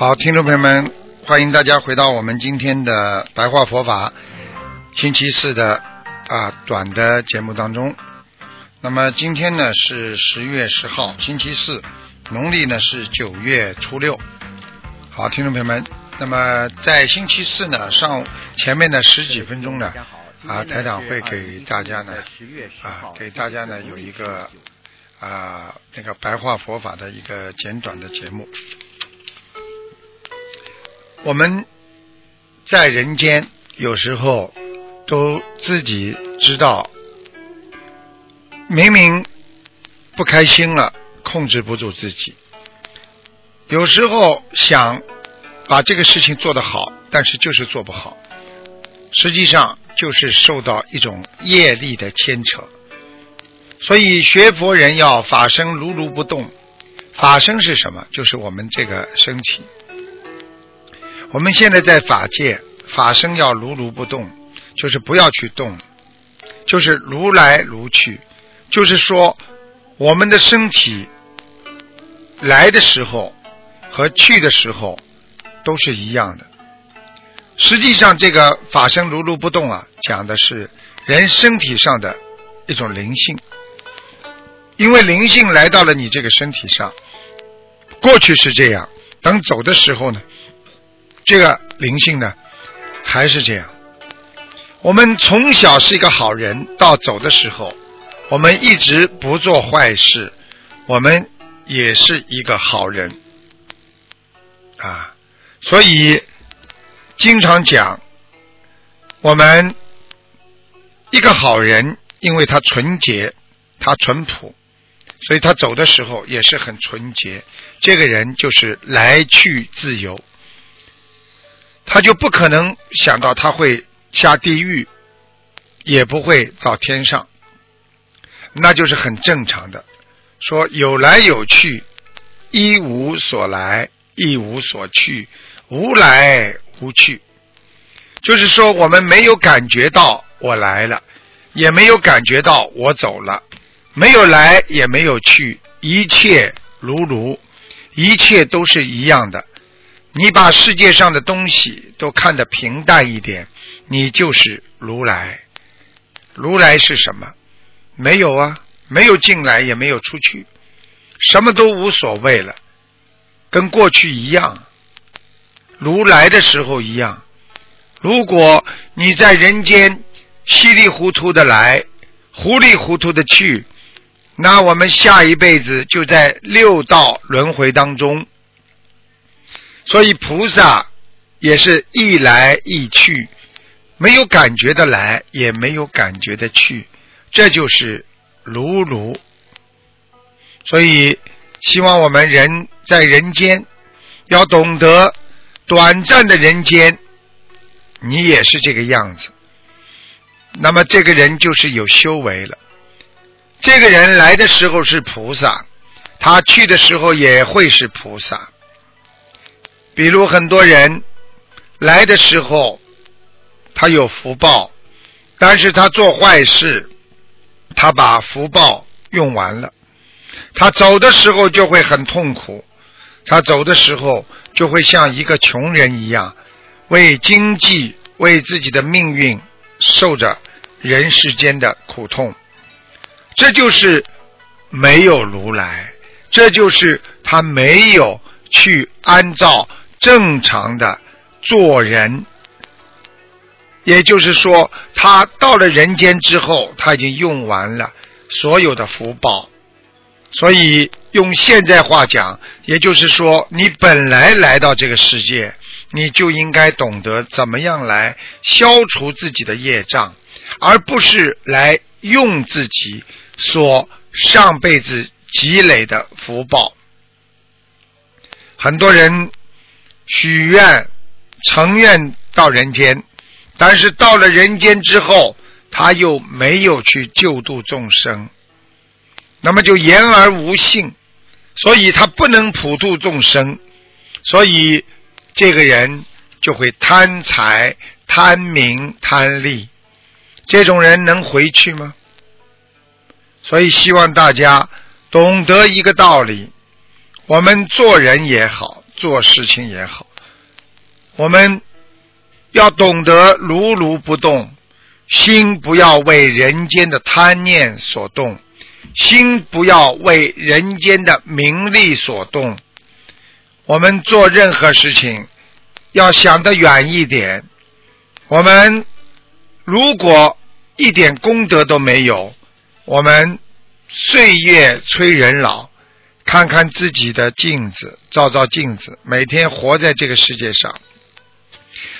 好，听众朋友们，欢迎大家回到我们今天的白话佛法星期四的啊短的节目当中。那么今天呢是十月十号，星期四，农历呢是九月初六。好，听众朋友们，那么在星期四呢上前面的十几分钟呢啊台长会给大家呢啊给大家呢有一个啊那个白话佛法的一个简短的节目。我们在人间有时候都自己知道，明明不开心了，控制不住自己。有时候想把这个事情做得好，但是就是做不好。实际上就是受到一种业力的牵扯。所以学佛人要法身如如不动。法身是什么？就是我们这个身体。我们现在在法界，法身要如如不动，就是不要去动，就是如来如去，就是说我们的身体来的时候和去的时候都是一样的。实际上，这个法身如如不动啊，讲的是人身体上的一种灵性，因为灵性来到了你这个身体上，过去是这样，等走的时候呢？这个灵性呢，还是这样。我们从小是一个好人，到走的时候，我们一直不做坏事，我们也是一个好人啊。所以经常讲，我们一个好人，因为他纯洁，他淳朴，所以他走的时候也是很纯洁。这个人就是来去自由。他就不可能想到他会下地狱，也不会到天上，那就是很正常的。说有来有去，一无所来，一无所去，无来无去。就是说，我们没有感觉到我来了，也没有感觉到我走了，没有来也没有去，一切如如，一切都是一样的。你把世界上的东西都看得平淡一点，你就是如来。如来是什么？没有啊，没有进来，也没有出去，什么都无所谓了，跟过去一样。如来的时候一样。如果你在人间稀里糊涂的来，糊里糊涂的去，那我们下一辈子就在六道轮回当中。所以菩萨也是一来一去，没有感觉的来，也没有感觉的去，这就是如如。所以希望我们人在人间要懂得短暂的人间，你也是这个样子。那么这个人就是有修为了。这个人来的时候是菩萨，他去的时候也会是菩萨。比如很多人来的时候，他有福报，但是他做坏事，他把福报用完了，他走的时候就会很痛苦，他走的时候就会像一个穷人一样，为经济、为自己的命运受着人世间的苦痛，这就是没有如来，这就是他没有去按照。正常的做人，也就是说，他到了人间之后，他已经用完了所有的福报，所以用现在话讲，也就是说，你本来来到这个世界，你就应该懂得怎么样来消除自己的业障，而不是来用自己所上辈子积累的福报。很多人许愿、成愿到人间，但是到了人间之后，他又没有去救度众生，那么就言而无信，所以他不能普度众生，所以这个人就会贪财、贪名、贪利。这种人能回去吗？所以希望大家懂得一个道理：我们做人也好，做事情也好，我们要懂得如如不动，心不要为人间的贪念所动，心不要为人间的名利所动。我们做任何事情要想得远一点。我们如果一点功德都没有，我们岁月催人老。看看自己的镜子，照照镜子，每天活在这个世界上，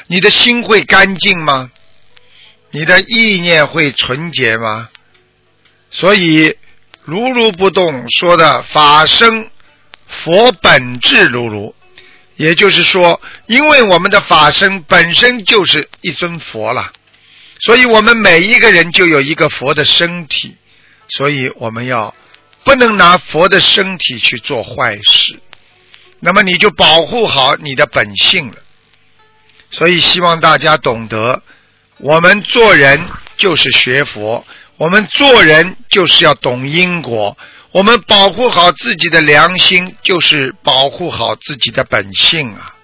你的心会干净吗？你的意念会纯洁吗？所以如如不动说的法生佛本质如如，也就是说，因为我们的法身本身就是一尊佛了。所以我们每一个人就有一个佛的身体，所以我们要不能拿佛的身体去做坏事，那么你就保护好你的本性了。所以希望大家懂得，我们做人就是学佛，我们做人就是要懂因果，我们保护好自己的良心，就是保护好自己的本性啊。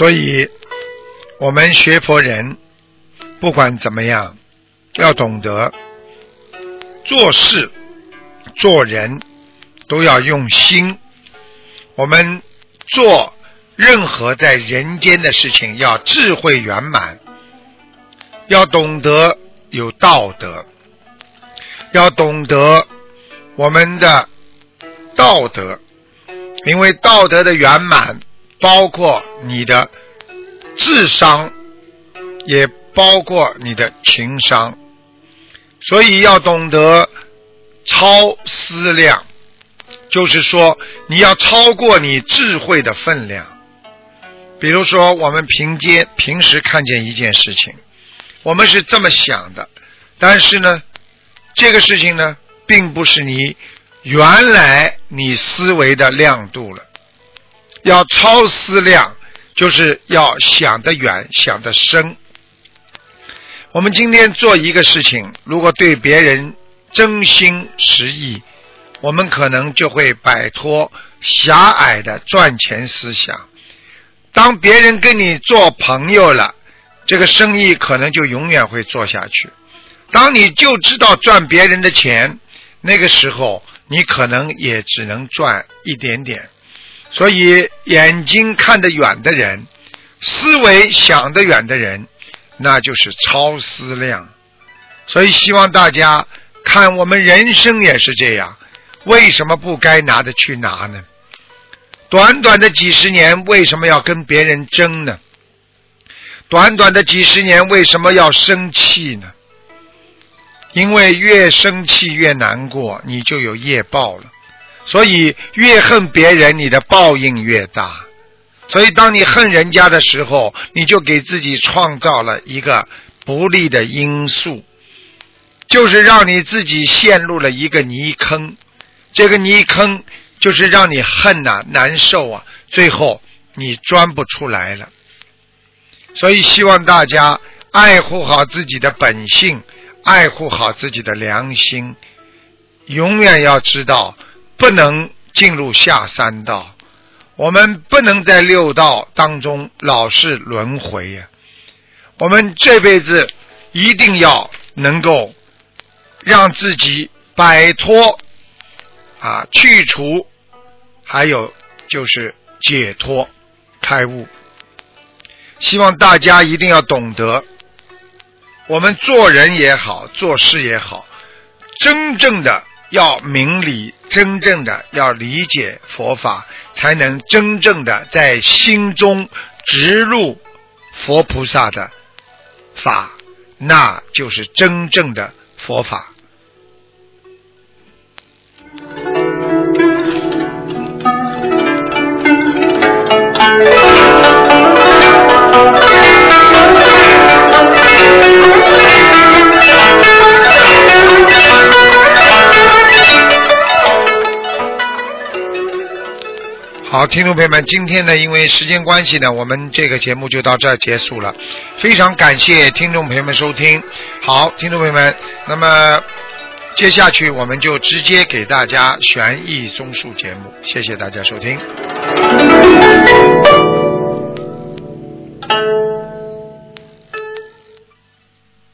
所以，我们学佛人，不管怎么样，要懂得做事、做人都要用心。我们做任何在人间的事情，要智慧圆满，要懂得有道德，要懂得我们的道德，因为道德的圆满。包括你的智商，也包括你的情商，所以要懂得超思量，就是说你要超过你智慧的分量。比如说，我们平间平时看见一件事情，我们是这么想的，但是呢，这个事情呢，并不是你原来你思维的亮度了。要超思量，就是要想得远，想得深。我们今天做一个事情，如果对别人真心实意，我们可能就会摆脱狭隘的赚钱思想。当别人跟你做朋友了，这个生意可能就永远会做下去。当你就知道赚别人的钱，那个时候你可能也只能赚一点点。所以，眼睛看得远的人，思维想得远的人，那就是超思量。所以，希望大家看我们人生也是这样。为什么不该拿的去拿呢？短短的几十年，为什么要跟别人争呢？短短的几十年，为什么要生气呢？因为越生气越难过，你就有业报了。所以越恨别人，你的报应越大。所以当你恨人家的时候，你就给自己创造了一个不利的因素，就是让你自己陷入了一个泥坑。这个泥坑就是让你恨呐、难受啊，最后你钻不出来了。所以希望大家爱护好自己的本性，爱护好自己的良心，永远要知道。不能进入下三道，我们不能在六道当中老是轮回呀。我们这辈子一定要能够让自己摆脱啊，去除，还有就是解脱、开悟。希望大家一定要懂得，我们做人也好，做事也好，真正的要明理，真正的要理解佛法，才能真正的在心中植入佛菩萨的法，那就是真正的佛法。听众朋友们，今天呢，因为时间关系呢，我们这个节目就到这儿结束了。非常感谢听众朋友们收听。好，听众朋友们，那么接下去我们就直接给大家悬疑综述节目，谢谢大家收听。